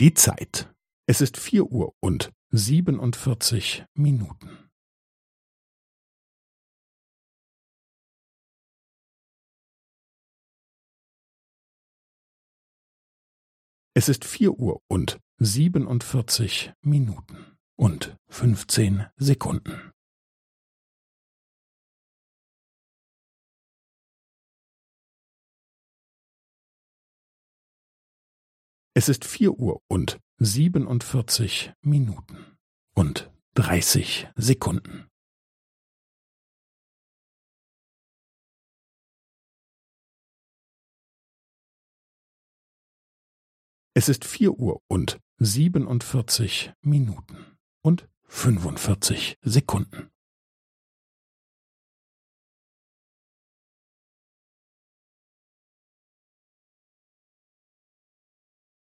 Die Zeit. Es ist vier Uhr und siebenundvierzig Minuten. Es ist vier Uhr und siebenundvierzig Minuten und fünfzehn Sekunden. Es ist vier Uhr und siebenundvierzig Minuten und dreißig Sekunden. Es ist vier Uhr und siebenundvierzig Minuten und fünfundvierzig Sekunden.